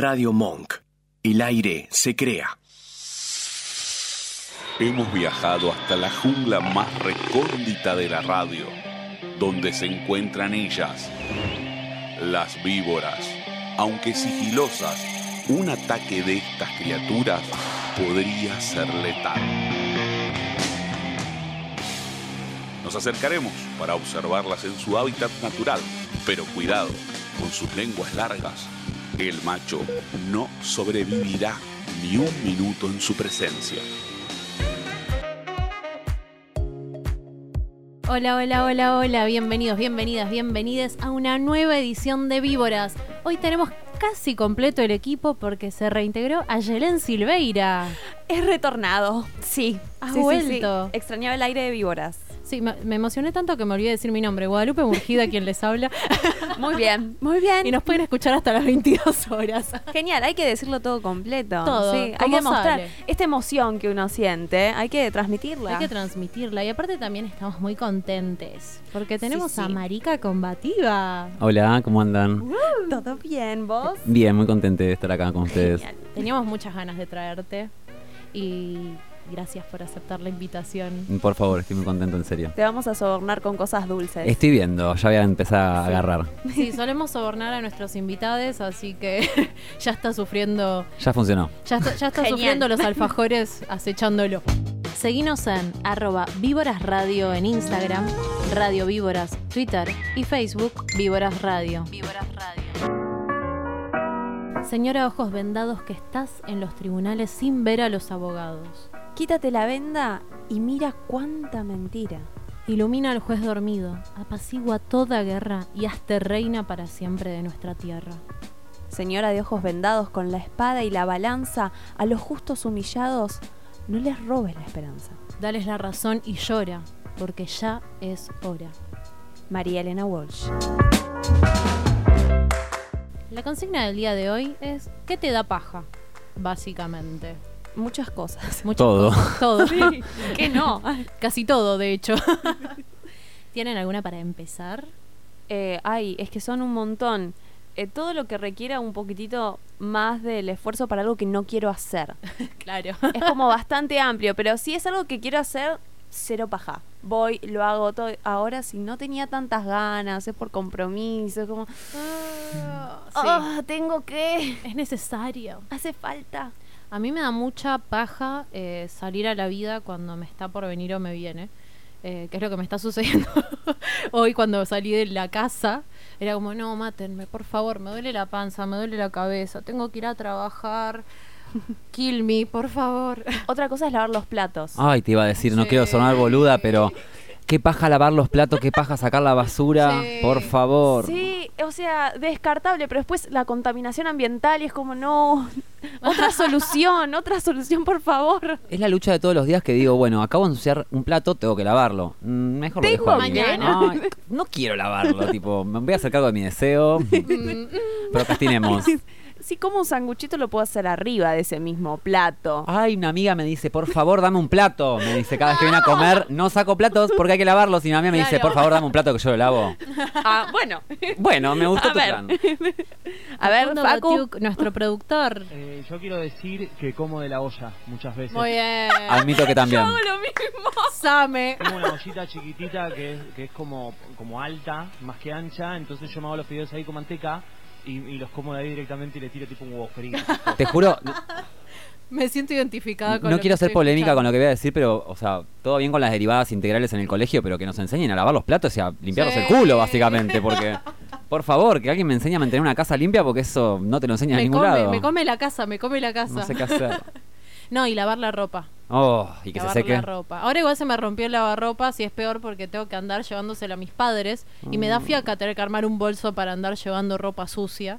Radio Monk. El aire se crea. Hemos viajado hasta la jungla más recóndita de la radio, donde se encuentran ellas, las víboras. Aunque sigilosas, un ataque de estas criaturas podría ser letal. Nos acercaremos para observarlas en su hábitat natural, pero cuidado, con sus lenguas largas, el macho no sobrevivirá ni un minuto en su presencia. Hola, hola, hola, hola, bienvenidos, bienvenidas, bienvenidas a una nueva edición de Víboras. Hoy tenemos casi completo el equipo porque se reintegró a Yelén Silveira. Es retornado, sí. Ha Sí, sí, vuelto. sí. Extrañaba el aire de víboras. Sí, me, me emocioné tanto que me olvidé de decir mi nombre. Guadalupe Murgida, quien les habla. Muy bien, muy bien. Y nos pueden escuchar hasta las 22 horas. Genial, hay que decirlo todo completo. Todo, Sí, hay ¿cómo que demostrar sale? esta emoción que uno siente, hay que transmitirla. Hay que transmitirla. Y aparte también estamos muy contentes. Porque tenemos Sí, a. Marica Combativa. Hola, ¿cómo andan? ¿Todo bien, vos? Bien, muy contento de estar acá con ustedes. Genial. Teníamos muchas ganas de traerte. Y gracias por aceptar la invitación. Por favor, estoy muy contento, en serio. Te vamos a sobornar con cosas dulces. Estoy viendo, ya voy a empezar a agarrar. Sí, solemos sobornar a nuestros invitados, así que ya está sufriendo, Ya funcionó. ya está, ya está Genial. sufriendo los alfajores acechándolo. Seguinos en arroba Víboras Radio en Instagram, Radio Víboras, Twitter y Facebook Víboras Radio. Víboras Radio. Señora Ojos Vendados que estás en los tribunales sin ver a los abogados. Quítate la venda y mira cuánta mentira. Ilumina al juez dormido, apacigua toda guerra y hazte reina para siempre de nuestra tierra. Señora de ojos vendados con la espada y la balanza, a los justos humillados, no les robes la esperanza. Dales la razón y llora, porque ya es hora. María Elena Walsh. La consigna del día de hoy es ¿qué te da paja? Básicamente. Muchas cosas. Muchas Todo. cosas, todo. ¿Qué no? Casi todo, de hecho. ¿Tienen alguna para empezar? Eh, ay, es que son un montón. Eh, todo lo que requiera un poquitito más del esfuerzo para algo que no quiero hacer. Claro. Es como bastante amplio, pero si es algo que quiero hacer, cero paja. Voy, lo hago todo. Ahora, si no tenía tantas ganas, es por compromiso, es como, "Ah, tengo que, Es necesario. hace falta. A mí me da mucha paja eh, salir a la vida cuando me está por venir o me viene. eh, que es lo que me está sucediendo hoy cuando salí de la casa. Era como, no, mátenme, por favor, me duele la panza, me duele la cabeza, tengo que ir a trabajar. Kill me, por favor. Otra cosa es lavar los platos. Ay, te iba a decir, no Sí. quiero sonar boluda, pero qué paja lavar los platos, qué paja sacar la basura, Sí. por favor. Sí, o sea, descartable, pero después la contaminación ambiental y es como, no, otra solución, otra solución, por favor. Es la lucha de todos los días que digo, bueno, acabo de ensuciar un plato, tengo que lavarlo. Mm, Mejor lo dejo que. Ay, no quiero lavarlo, tipo, me voy a hacer cargo de mi deseo. Procrastinemos. Si como un sanguchito lo puedo hacer arriba de ese mismo plato. Ay, una amiga me dice, por favor, dame un plato. Me dice, cada vez que viene a comer, no saco platos porque hay que lavarlos. Y mi amiga me dice, por favor, dame un plato que yo lo lavo. Ah, bueno. Bueno, me gustó A tu ver. plan. A ver, Facu. Nuestro productor. Eh, yo quiero decir que como de la olla muchas veces. Muy bien. Admito que también. Hago lo mismo. Same. Tengo una ollita chiquitita que es, que es como, como alta, más que ancha, entonces yo me hago los fideos ahí con manteca y, y los como de ahí directamente y le tiro tipo un huevo frito. Te juro, Me siento identificada con no lo quiero que ser estoy polémica con escuchando. lo que voy a decir, pero, o sea, todo bien con las derivadas integrales en el colegio, pero que nos enseñen a lavar los platos y a limpiarlos Sí. el culo, básicamente, porque, por favor, que alguien me enseñe a mantener una casa limpia, porque eso no te lo enseña en Me ningún come, lado. me come la casa, me come la casa. No sé qué hacer. No, y lavar la ropa. Oh, y que se lavar seque. la ropa. Ahora igual se me rompió el lavarropas y es peor porque tengo que andar llevándosela a mis padres y me da Mm. fiaca tener que armar un bolso para andar llevando ropa sucia.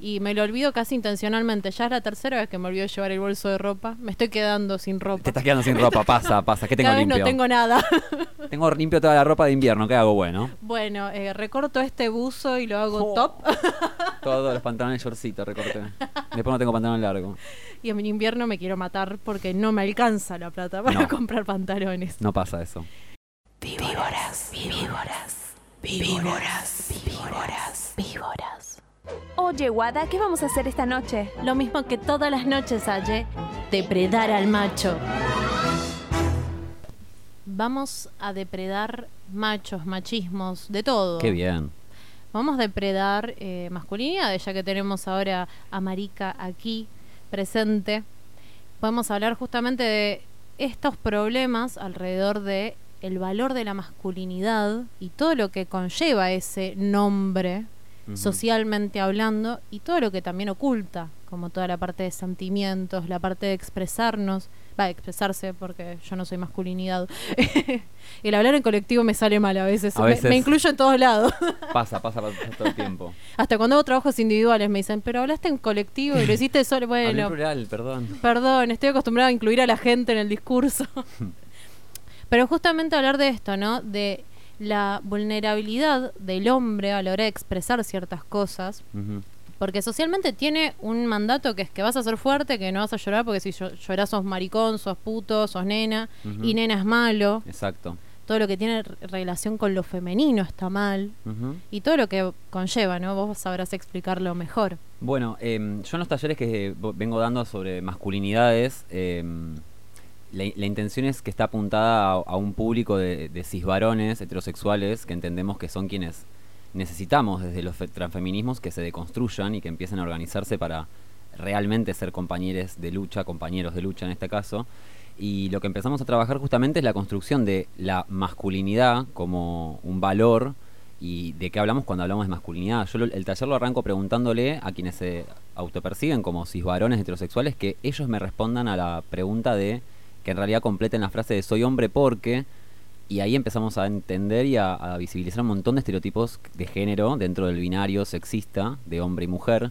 Y me lo olvido casi intencionalmente. Ya es la tercera vez que me olvido de llevar el bolso de ropa. Me estoy quedando sin ropa. Te estás quedando sin ropa, pasa, pasa. ¿Qué tengo Cada vez limpio? no tengo nada. Tengo limpio toda la ropa de invierno, ¿qué hago? Bueno, bueno, eh, recorto este buzo y lo hago Oh. top. todos los pantalones shortcitos recorté. Después no tengo pantalón largo. y en invierno me quiero matar porque no me alcanza la plata para No. comprar pantalones. No pasa eso. Víboras, víboras, víboras, víboras, víboras. Oye, Wada, ¿qué vamos a hacer esta noche? Lo mismo que todas las noches, Aye, depredar al macho. Vamos a depredar machos, machismos, de todo. Qué bien. Vamos a depredar eh, masculinidad, ya que tenemos ahora a Marica aquí presente. Podemos hablar justamente de estos problemas alrededor de el valor de la masculinidad y todo lo que conlleva ese nombre Socialmente hablando y todo lo que también oculta, como toda la parte de sentimientos, la parte de expresarnos, va a expresarse porque yo no soy masculinidad. el hablar en colectivo me sale mal a veces, A me- veces. Me, incluyo en todos lados. Pasa, pasa, pasa todo el tiempo. Hasta cuando hago trabajos individuales me dicen, pero hablaste en colectivo y lo hiciste solo. Bueno, plural, perdón. perdón, estoy acostumbrada a incluir a la gente en el discurso. pero justamente hablar de esto, ¿no? De la vulnerabilidad del hombre a la hora de expresar ciertas cosas. Porque socialmente tiene un mandato que es que vas a ser fuerte, que no vas a llorar, porque si llo- llorás sos maricón, sos puto, sos nena, y nena es malo. Exacto. Todo lo que tiene re- relación con lo femenino está mal. Y todo lo que conlleva, ¿no? Vos sabrás explicarlo mejor. Bueno, em, yo en los talleres que vengo dando sobre masculinidades, em, la, intención es que está apuntada a, un público de, cisvarones heterosexuales que entendemos que son quienes necesitamos desde los fe- transfeminismos que se deconstruyan y que empiecen a organizarse para realmente ser compañeros de lucha, compañeros de lucha en este caso. Y lo que empezamos a trabajar justamente es la construcción de la masculinidad como un valor y de qué hablamos cuando hablamos de masculinidad. Yo el taller lo arranco preguntándole a quienes se autoperciben como cisvarones heterosexuales que ellos me respondan a la pregunta de que en realidad completen la frase de soy hombre porque y ahí empezamos a entender y a, a visibilizar un montón de estereotipos de género dentro del binario sexista de hombre y mujer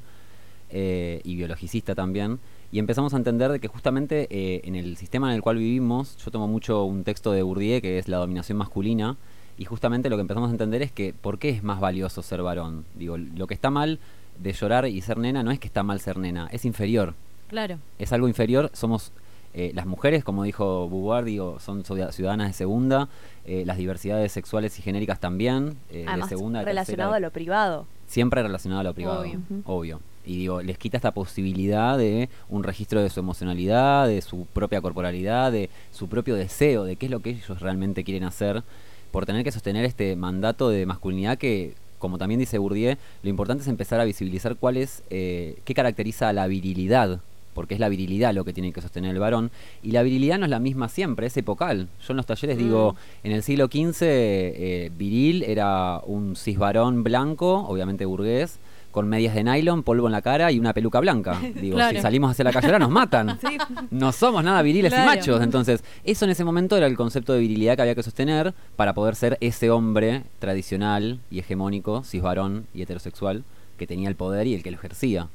eh, y biologicista también. Y empezamos a entender de que justamente eh, en el sistema en el cual vivimos, yo tomo mucho un texto de Bourdieu que es la dominación masculina, y justamente lo que empezamos a entender es que ¿por qué es más valioso ser varón? Digo, lo que está mal de llorar y ser nena no es que está mal ser nena, es inferior. Claro. Es algo inferior, somos eh, las mujeres, como dijo Beauvoir, digo, son ciudad- ciudadanas de segunda, eh, las diversidades sexuales y genéricas también, eh, Además, de segunda, de relacionado tercera, a lo privado. siempre relacionado a lo privado, Obvio. obvio. Y digo, les quita esta posibilidad de un registro de su emocionalidad, de su propia corporalidad, de su propio deseo, de qué es lo que ellos realmente quieren hacer, por tener que sostener este mandato de masculinidad que, como también dice Bourdieu, lo importante es empezar a visibilizar cuál es, eh, qué caracteriza a la virilidad, porque es la virilidad lo que tiene que sostener el varón, y la virilidad no es la misma siempre, es epocal. Yo en los talleres digo, en el siglo XV eh, viril era un cisvarón blanco, obviamente burgués, con medias de nylon, polvo en la cara y una peluca blanca. Digo, Claro. si salimos hacia la calle ahora nos matan. No somos nada viriles Claro. y machos. Entonces, eso en ese momento era el concepto de virilidad que había que sostener para poder ser ese hombre tradicional y hegemónico, cisvarón y heterosexual, que tenía el poder y el que lo ejercía.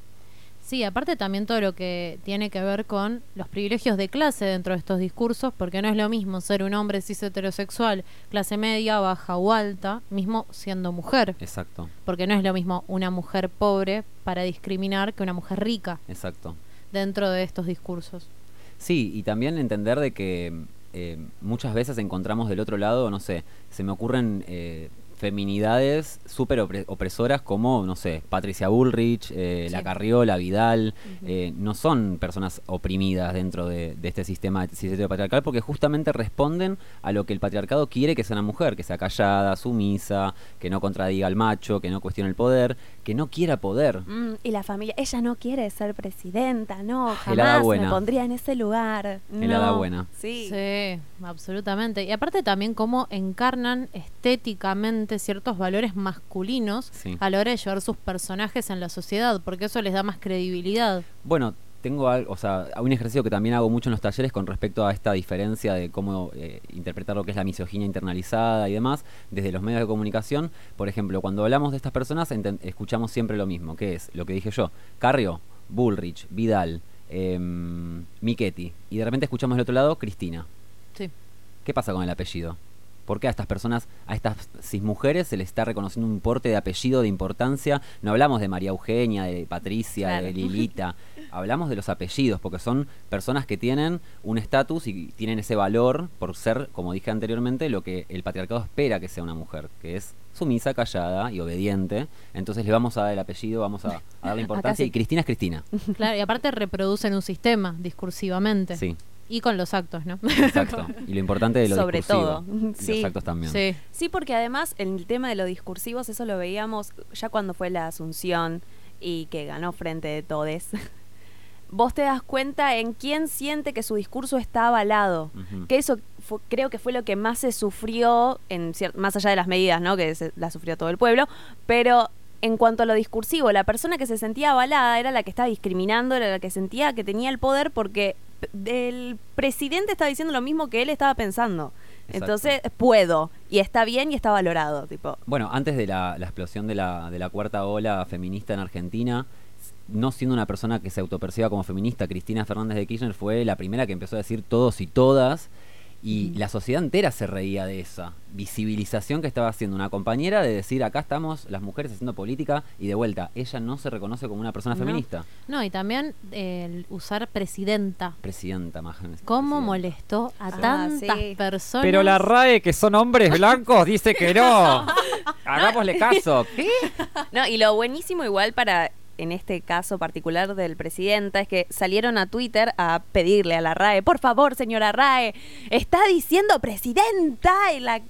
Sí, aparte también todo lo que tiene que ver con los privilegios de clase dentro de estos discursos, porque no es lo mismo ser un hombre cis heterosexual, clase media, baja o alta, mismo siendo mujer, Exacto, porque no es lo mismo una mujer pobre para discriminar que una mujer rica exacto. dentro de estos discursos. Sí, y también entender de que eh, muchas veces encontramos del otro lado, no sé, se me ocurren eh, feminidades súper opre- opresoras como, no sé, Patricia Bullrich, eh, La. Carriola, Vidal, eh, no son personas oprimidas dentro de, de este sistema cis- patriarcal porque justamente responden a lo que el patriarcado quiere que sea una mujer, que sea callada, sumisa, que no contradiga al macho, que no cuestione el poder, que no quiera poder. Mm, y la familia, ella no quiere ser presidenta, no, Helada jamás me pondría en ese lugar. Helada no. buena. Sí. Sí, absolutamente. Y aparte también cómo encarnan estéticamente ciertos valores masculinos Sí. a la hora de llevar sus personajes en la sociedad, porque eso les da más credibilidad. Bueno, tengo algo, o sea, un ejercicio que también hago mucho en los talleres con respecto a esta diferencia de cómo eh, interpretar lo que es la misoginia internalizada y demás desde los medios de comunicación. Por ejemplo, cuando hablamos de estas personas escuchamos siempre lo mismo, que es lo que dije yo, Carrio, Bullrich, Vidal, Michetti, y de repente escuchamos del otro lado Cristina. Sí. ¿Qué pasa con el apellido? ¿Por qué a estas personas, a estas cismujeres se les está reconociendo un porte de apellido de importancia? No hablamos de María Eugenia, de Patricia, de. Lilita. Hablamos de los apellidos, porque son personas que tienen un estatus y tienen ese valor por ser, como dije anteriormente, lo que el patriarcado espera que sea una mujer, que es sumisa, callada y obediente. Entonces le vamos a dar el apellido, vamos a, a darle importancia. sí. Y Cristina es Cristina. Claro, y aparte reproducen un sistema discursivamente. Sí, Y con los actos, ¿no? exacto. Y lo importante de lo Sobre discursivo. todo. Y Sí. Los actos también. sí. Sí, porque además el tema de los discursivos, eso lo veíamos ya cuando fue la Asunción y que ganó frente de todes. Vos te das cuenta en quién siente que su discurso está avalado. Que eso fu- creo que fue lo que más se sufrió, en más allá de las medidas, ¿no? Que se- la sufrió todo el pueblo. Pero en cuanto a lo discursivo, la persona que se sentía avalada era la que estaba discriminando, era la que sentía que tenía el poder porque el presidente estaba diciendo lo mismo que él estaba pensando. Exacto. Entonces, puedo. Y está bien y está valorado. Tipo, Bueno, antes de la, la explosión de la, de la cuarta ola feminista en Argentina, no siendo una persona que se autoperciba como feminista, Cristina Fernández de Kirchner fue la primera que empezó a decir todos y todas, y la sociedad entera se reía de esa visibilización que estaba haciendo una compañera de decir acá estamos las mujeres haciendo política y de vuelta, ella no se reconoce como una persona No. feminista. No, y también eh, el usar presidenta. Presidenta, más ¿Cómo presidenta. molestó a Ah, tantas sí. personas? Pero la RAE, que son hombres blancos, dice que no. Hagámosle caso. ¿Qué? No, y lo buenísimo igual para, en este caso particular del presidente, es que salieron a Twitter a pedirle a la RAE, por favor, señora RAE, está diciendo presidenta en la,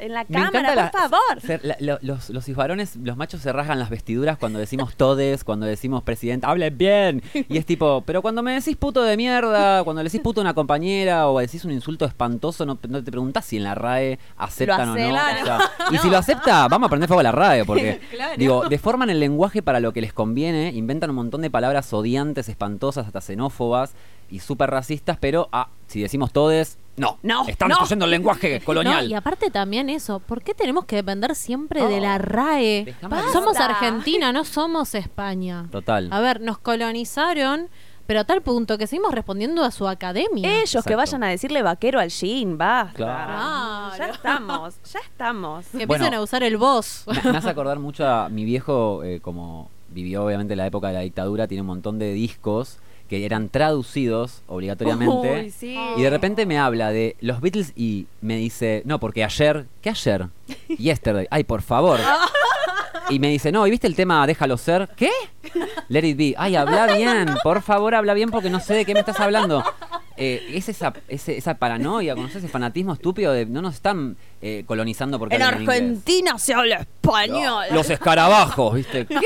en la Me cámara, por favor. ser- la- lo- los, los varones, los machos se rasgan las vestiduras cuando decimos todes, cuando decimos presidente, hablen bien. Y es tipo, pero cuando me decís puto de mierda, cuando le decís puto a una compañera o decís un insulto espantoso, no, no te preguntás si en la RAE aceptan o no. aceptan. O sea, y si lo acepta, vamos a prender fuego a la RAE, porque digo, deforman el lenguaje para lo que les conviene, inventan un montón de palabras odiantes, espantosas, hasta xenófobas y súper racistas, pero ah, si decimos todes, no, No, están no. destruyendo el lenguaje colonial. No, y aparte también eso, ¿por qué tenemos que depender siempre de Oh, la RAE? déjame de Somos. Argentina, no somos España. Total. A ver, nos colonizaron, pero a tal punto que seguimos respondiendo a su academia. Ellos que vayan a decirle vaquero al Jean, basta. Claro. Ya estamos, ya estamos. que Bueno. empiecen a usar el voz. Me, me hace acordar mucho a mi viejo, eh, como vivió obviamente la época de la dictadura, tiene un montón de discos que eran traducidos obligatoriamente. Uy, sí. Y de repente me habla de los Beatles y me dice, no, porque ayer, ¿qué ayer? Yesterday. Ay, por favor. Y me dice, no, ¿y viste el tema Déjalo ser? ¿Qué? Let it be. Ay, habla bien, por favor, habla bien porque no sé de qué me estás hablando. Eh, es esa, ese- esa paranoia, ¿conoces ese fanatismo estúpido de no nos están eh, colonizando porque En inglés? Argentina se habla español. Los escarabajos, ¿viste? ¿Qué?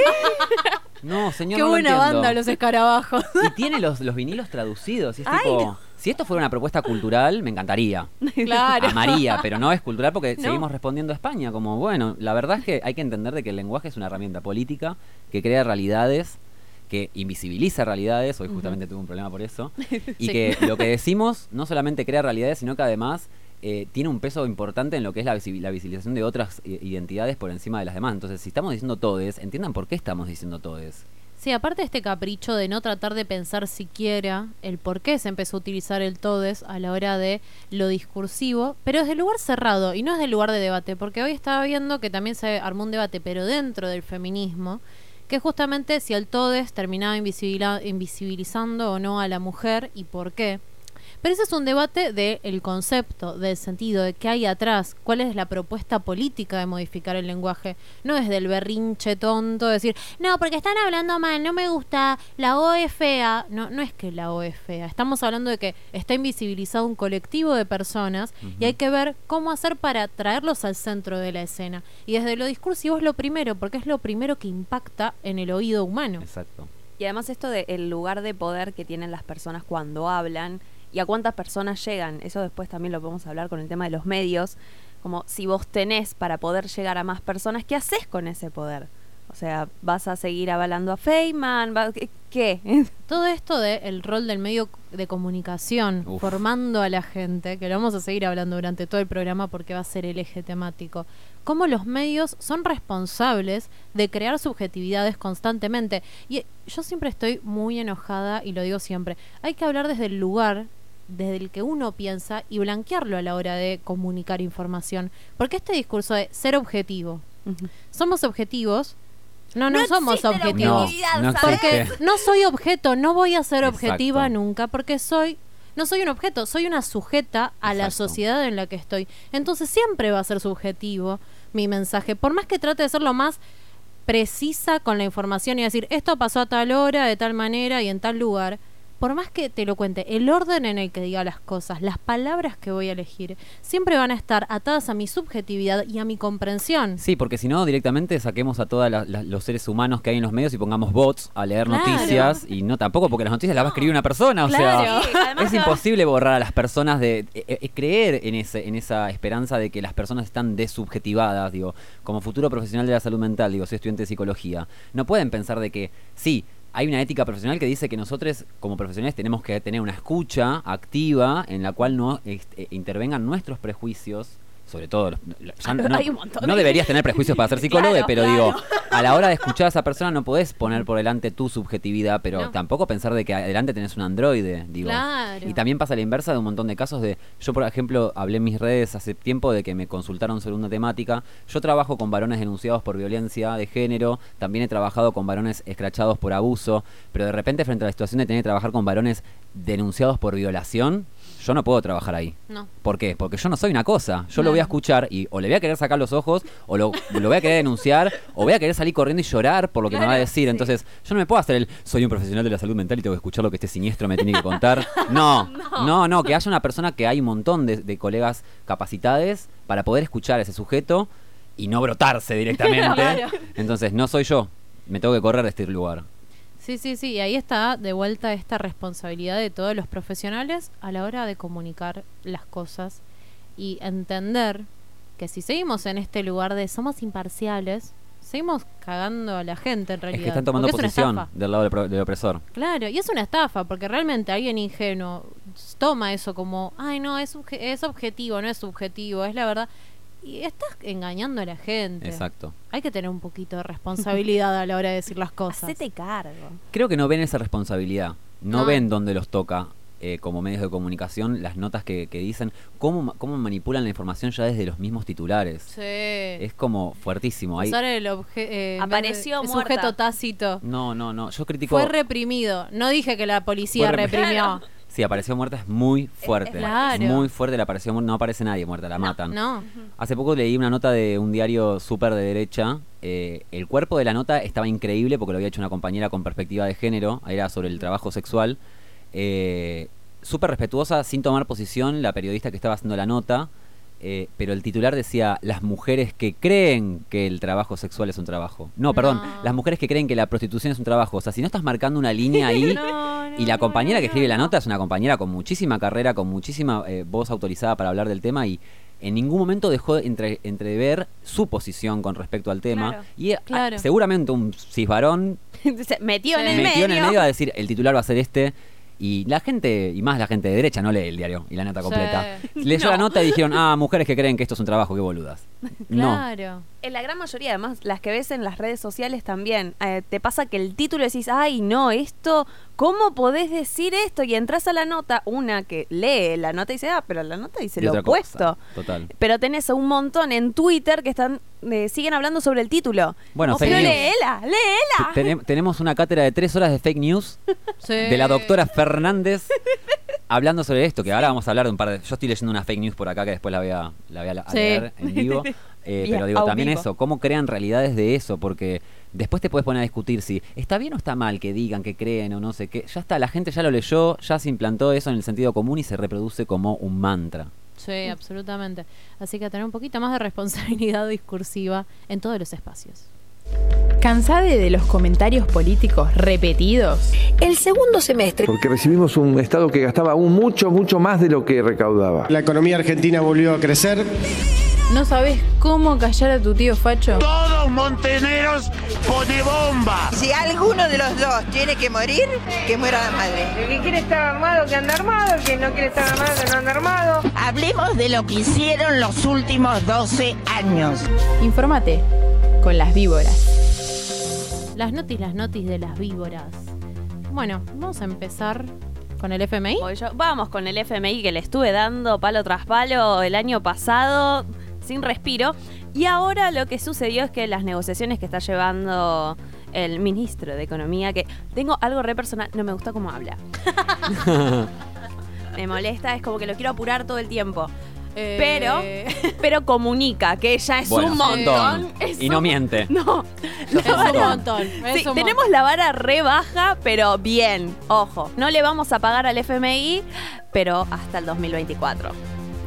No, señor, Qué no buena banda los escarabajos. Y tiene los, los vinilos traducidos. Y es Ay, tipo, no. si esto fuera una propuesta cultural, me encantaría. claro. Amaría, pero no es cultural porque seguimos respondiendo a España. Como, bueno, la verdad es que hay que entender de que el lenguaje es una herramienta política que crea realidades, que invisibiliza realidades. Hoy justamente tuve un problema por eso. Y Sí. que lo que decimos no solamente crea realidades, sino que además eh, tiene un peso importante en lo que es la, la visibilización de otras eh, identidades por encima de las demás. Entonces, si estamos diciendo todes, entiendan por qué estamos diciendo todes. Sí, aparte de este capricho de no tratar de pensar siquiera el por qué se empezó a utilizar el todes a la hora de lo discursivo, pero desde el lugar cerrado y no desde el lugar de debate, porque hoy estaba viendo que también se armó un debate, pero dentro del feminismo, que justamente si el todes terminaba invisibilizando o no a la mujer y por qué. Pero ese es un debate del concepto, del sentido, de qué hay atrás, cuál es la propuesta política de modificar el lenguaje. No es del berrinche tonto, decir, no, porque están hablando mal, no me gusta, la O es fea. No, no es que la O es fea, estamos hablando de que está invisibilizado un colectivo de personas y hay que ver cómo hacer para traerlos al centro de la escena. Y desde lo discursivo es lo primero, porque es lo primero que impacta en el oído humano. Exacto. Y además esto del lugar de poder que tienen las personas cuando hablan y a cuántas personas llegan, eso después también lo podemos hablar con el tema de los medios, como si vos tenés para poder llegar a más personas, ¿qué haces con ese poder? O sea, ¿vas a seguir avalando a Feynman? ¿Va- ¿Qué? Todo esto del rol del medio de comunicación, Uf. formando a la gente, que lo vamos a seguir hablando durante todo el programa porque va a ser el eje temático, cómo los medios son responsables de crear subjetividades constantemente. Y yo siempre estoy muy enojada y lo digo siempre, hay que hablar desde el lugar desde el que uno piensa y blanquearlo a la hora de comunicar información. Porque este discurso de ser objetivo, somos objetivos, no, no, somos objetivos. No. Porque no soy objeto, no voy a ser Exacto. objetiva nunca, porque soy, no soy un objeto, soy una sujeta a la sociedad en la que estoy. Entonces siempre va a ser subjetivo mi mensaje, por más que trate de ser lo más precisa con la información y decir, esto pasó a tal hora, de tal manera y en tal lugar. Por más que te lo cuente, el orden en el que diga las cosas, las palabras que voy a elegir, siempre van a estar atadas a mi subjetividad y a mi comprensión. Sí, porque si no, directamente saquemos a todos los seres humanos que hay en los medios y pongamos bots a leer Claro. noticias. Y no tampoco, porque las noticias las va a escribir una persona. O Claro. sea, Sí, es imposible borrar a las personas de. eh, eh, creer en, ese, en esa esperanza de que las personas están desubjetivadas. Digo, como futuro profesional de la salud mental, digo, soy estudiante de psicología. No pueden pensar de que, sí. Hay una ética profesional que dice que nosotros, como profesionales, tenemos que tener una escucha activa en la cual no este, intervengan nuestros prejuicios, sobre todo los, ya no, Hay un montón no de- deberías tener prejuicios para ser psicólogo, Claro, pero claro. digo, a la hora de escuchar a esa persona no podés poner por delante tu subjetividad, pero No. tampoco pensar de que adelante tenés un androide, digo. Claro. Y también pasa la inversa de un montón de casos de, yo por ejemplo hablé en mis redes hace tiempo de que me consultaron sobre una temática, yo trabajo con varones denunciados por violencia de género, también he trabajado con varones escrachados por abuso, pero de repente frente a la situación de tener que trabajar con varones denunciados por violación, yo no puedo trabajar ahí. No. ¿Por qué? Porque yo no soy una cosa. Yo lo No. voy a escuchar y o le voy a querer sacar los ojos, o lo, lo voy a querer denunciar, o voy a querer salir corriendo y llorar por lo que me va a decir. sí. Entonces, yo no me puedo hacer el soy un profesional de la salud mental y tengo que escuchar lo que este siniestro me tiene que contar. No, no, no, que haya una persona que hay un montón de, de colegas capacitados para poder escuchar a ese sujeto y no brotarse directamente. Claro. Entonces, no soy yo. Me tengo que correr de este lugar. Sí, sí, sí, y ahí está de vuelta esta responsabilidad de todos los profesionales a la hora de comunicar las cosas y entender que si seguimos en este lugar de somos imparciales, seguimos cagando a la gente en realidad. Es que están tomando es posición del lado del, pro- del opresor. Claro, y es una estafa, porque realmente alguien ingenuo toma eso como, ay, no, es, obje- es objetivo, no es subjetivo, es la verdad. Y estás engañando a la gente. Exacto. Hay que tener un poquito de responsabilidad a la hora de decir las cosas. Hacete cargo. Creo que no ven esa responsabilidad. No, No. ven dónde los toca eh, como medios de comunicación las notas que, que dicen, cómo, cómo manipulan la información ya desde los mismos titulares. Sí. Es como fuertísimo. Hay- el, obje- eh, Apareció el muerta. sujeto tácito. No, no, no. Yo critico... Fue reprimido. No dije que la policía reprimió. Sí, apareció muerta es muy fuerte. Claro. Muy fuerte la apareció muerta. No aparece nadie muerta, la matan. No. Hace poco leí una nota de un diario súper de derecha. eh, el cuerpo de la nota estaba increíble porque lo había hecho una compañera con perspectiva de género. Era sobre el trabajo sexual. Eh, súper respetuosa, sin tomar posición, la periodista que estaba haciendo la nota. Eh, pero el titular decía las mujeres que creen que el trabajo sexual es un trabajo. No, perdón, No. las mujeres que creen que la prostitución es un trabajo. O sea, si no estás marcando una línea ahí, y la compañera que escribe la nota es una compañera con muchísima carrera, con muchísima eh, voz autorizada para hablar del tema y en ningún momento dejó de entre, entrever su posición con respecto al tema. Claro. Y Claro. ah, seguramente un cisbarón Se metió en el metió medio. en el medio a decir el titular va a ser este. Y la gente, y más la gente de derecha, no lee el diario y la nota Sí. completa. Leyó No. la nota y dijeron, ah, mujeres que creen que esto es un trabajo, qué boludas. No. Claro. En la gran mayoría, además, las que ves en las redes sociales también, eh, te pasa que el título decís, ay, no, esto, ¿cómo podés decir esto? Y entras a la nota, una que lee la nota y dice, ah, pero la nota dice Y lo opuesto. cosa, Total. Pero tenés a un montón en Twitter que están eh, siguen hablando sobre el título. Bueno, Oh, fake pero news. léela, léela. Tenem- tenemos una cátedra de tres horas de fake news Sí. de la doctora Fernández hablando sobre esto, que ahora vamos a hablar de un par de... Yo estoy leyendo una fake news por acá que después la voy a, la voy a, Sí. leer en vivo. Eh, pero digo, también vivo. eso, cómo crean realidades de eso, porque después te puedes poner a discutir si está bien o está mal que digan, que creen o no sé qué. Ya está, la gente ya lo leyó, ya se implantó eso en el sentido común y se reproduce como un mantra. Sí, absolutamente. Así que tener un poquito más de responsabilidad discursiva en todos los espacios. ¿Cansade de los comentarios políticos repetidos? El segundo semestre Porque recibimos un Estado que gastaba aún mucho, mucho más de lo que recaudaba. La economía argentina volvió a crecer. ¿No sabes cómo callar a tu tío Facho? Todos monteneros pone bomba. Si alguno de los dos tiene que morir, que muera la madre. El que quiere estar armado, que anda armado. El que no quiere estar armado, que no anda armado. Hablemos de lo que hicieron los últimos 12 años. Infórmate con las víboras. Las notis, las notis de las víboras. Bueno, vamos a empezar ¿Con el FMI? Yo. Vamos con el FMI que le estuve dando palo tras palo el año pasado sin respiro. Y ahora lo que sucedió es que las negociaciones que está llevando el ministro de Economía, que tengo algo re personal, no me gusta cómo habla. me molesta, es como que lo quiero apurar todo el tiempo. Eh, Pero, pero comunica, que ya es Bueno, un montón. Es Y no un- miente. No, es un montón. montón. es Sí, un tenemos la vara re baja, pero bien. Ojo, no le vamos a pagar al FMI, pero hasta el 2024.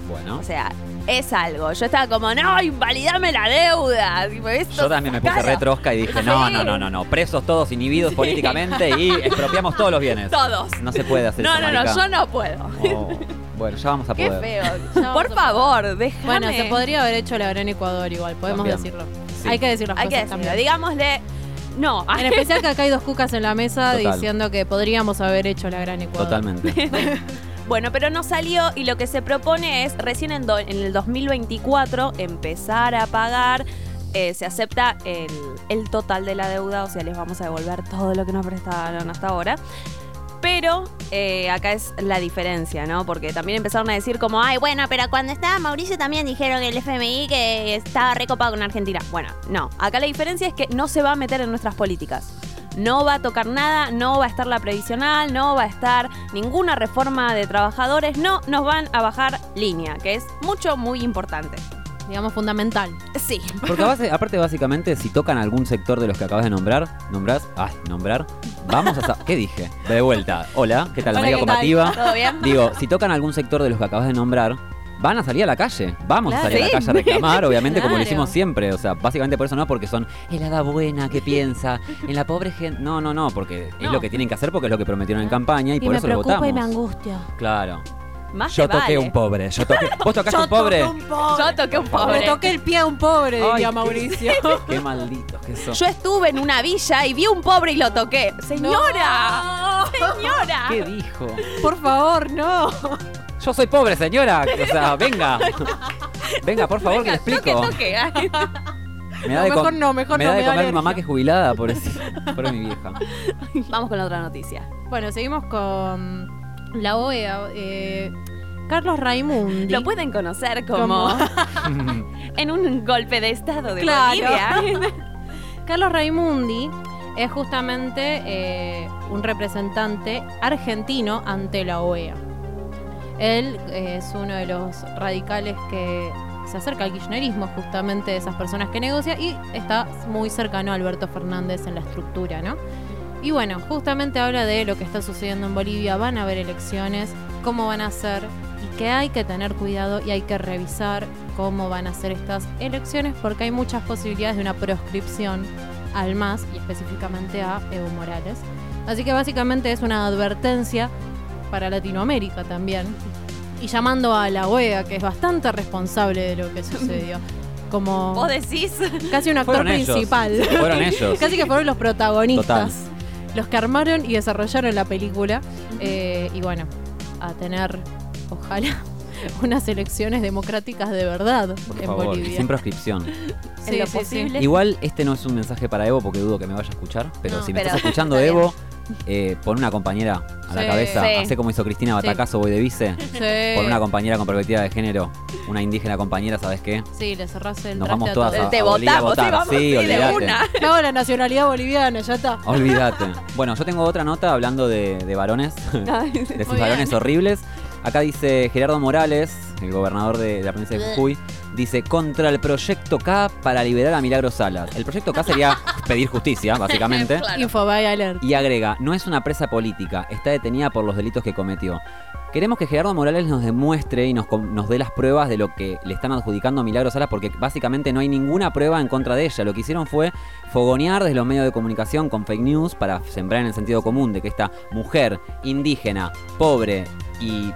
Bueno. O sea, es algo. Yo estaba como, no, invalidame la deuda. Tipo, esto Yo también me puse claro. retrosca y dije, no, Sí. no, no, no, no, presos todos inhibidos políticamente y expropiamos todos los bienes. Todos. No se puede hacer No, eso, no, no, marica. yo no puedo. Oh, bueno, ya vamos a Qué poder. feo. Por favor, déjame. Bueno, se podría haber hecho la gran Ecuador igual, podemos También. decirlo. Sí. Hay que decir las Hay que decirlo. también. Digámosle, no. En especial que acá hay dos cucas en la mesa Total. diciendo que podríamos haber hecho la gran Ecuador. Totalmente. Bueno, pero no salió y lo que se propone es recién en, el 2024 empezar a pagar. eh, se acepta el, el total de la deuda, o sea, les vamos a devolver todo lo que nos prestaron hasta ahora. Pero eh, acá es la diferencia, ¿no? Porque también empezaron a decir como, ay, bueno, pero cuando estaba Mauricio también dijeron el FMI que estaba recopado con Argentina. Bueno, no. Acá la diferencia es que no se va a meter en nuestras políticas. No va a tocar nada, no va a estar la previsional, no va a estar ninguna reforma de trabajadores, no nos van a bajar línea, que es mucho, muy importante. Digamos fundamental. Sí. Porque base- aparte, básicamente, si tocan algún sector de los que acabas de nombrar, nombrás, ay, nombrar, vamos a... ¿Qué dije? De vuelta. Hola, ¿qué tal? Hola, María ¿qué tal? Combativa. ¿Todo bien? Digo, si tocan algún sector de los que acabas de nombrar, van a salir a la calle. Vamos a salir a la calle a reclamar, obviamente, como lo hicimos siempre. O sea, básicamente por eso no, porque son el hada buena que piensa en la pobre gente. No, no, no, porque es lo que tienen que hacer porque es lo que prometieron en campaña y, Y por eso lo votamos. y me angustia. Claro. Más Yo toqué vale. un pobre. Yo toqué. ¿Vos tocaste un pobre? Yo toqué un pobre. toqué el pie a un pobre, Ay, diría qué- Mauricio. Qué malditos que son. Yo estuve en una villa y vi un pobre y lo toqué. ¡Señora! ¡Señora! ¿Qué dijo? Por favor, no. Yo soy pobre, señora. O sea, venga. Venga, por favor, que le Toque, explico. toque. Ay, Me da No, de mejor no, mejor me no, da de me da comer mi mamá que es jubilada, por eso. Por mi vieja. Vamos con la otra noticia. Bueno, seguimos con la OEA. eh, Carlos Raimundi. Lo pueden conocer como en un golpe de estado de Claro. Bolivia. Carlos Raimundi es justamente eh, un representante argentino ante la OEA. Él eh, es uno de los radicales que se acerca al kirchnerismo, justamente de esas personas que negocia, y está muy cercano a Alberto Fernández en la estructura, ¿no? Y bueno, justamente habla de lo que está sucediendo en Bolivia, van a haber elecciones, cómo van a ser y que hay que tener cuidado y hay que revisar cómo van a ser estas elecciones porque hay muchas posibilidades de una proscripción al MAS y específicamente a Evo Morales. Así que básicamente es una advertencia para Latinoamérica también y llamando a la OEA que es bastante responsable de lo que sucedió. Como Vos decís. casi un actor Fueron ellos. principal. Fueron ellos. Casi que fueron los protagonistas. Total. Los que armaron y desarrollaron la película. Eh, y bueno, a tener, ojalá, unas elecciones democráticas de verdad Por en favor, Bolivia. sin proscripción. Sí, en lo sí, sí. posible. Igual este no es un mensaje para Evo porque dudo que me vaya a escuchar, pero No, si me pero estás escuchando está bien. Evo, eh, pon una compañera a la Sí. cabeza, Sí. hace como hizo Cristina Batacazo, voy de vice, Sí. por una compañera con perspectiva de género, una indígena compañera, ¿sabes qué? Sí, le cerrás el Nos traste vamos a todas todos. a, Te a Bolivia a votamos, sí, votar. vamos, sí, de olvídate. una. Hago la nacionalidad boliviana, ya está. Olvídate. Bueno, yo tengo otra nota hablando de, de varones, de sus Muy varones horribles. Acá dice Gerardo Morales, el gobernador de, de la provincia de Jujuy, dice contra el proyecto K para liberar a Milagro Salas. El proyecto K sería pedir justicia, básicamente. Claro. Infobay alert. Y agrega, no es una presa política, está detenida por los delitos que cometió. Queremos que Gerardo Morales nos demuestre y nos, nos dé las pruebas de lo que le están adjudicando a Milagro Salas, porque básicamente no hay ninguna prueba en contra de ella. Lo que hicieron fue fogonear desde los medios de comunicación con fake news para sembrar en el sentido común de que esta mujer indígena, pobre y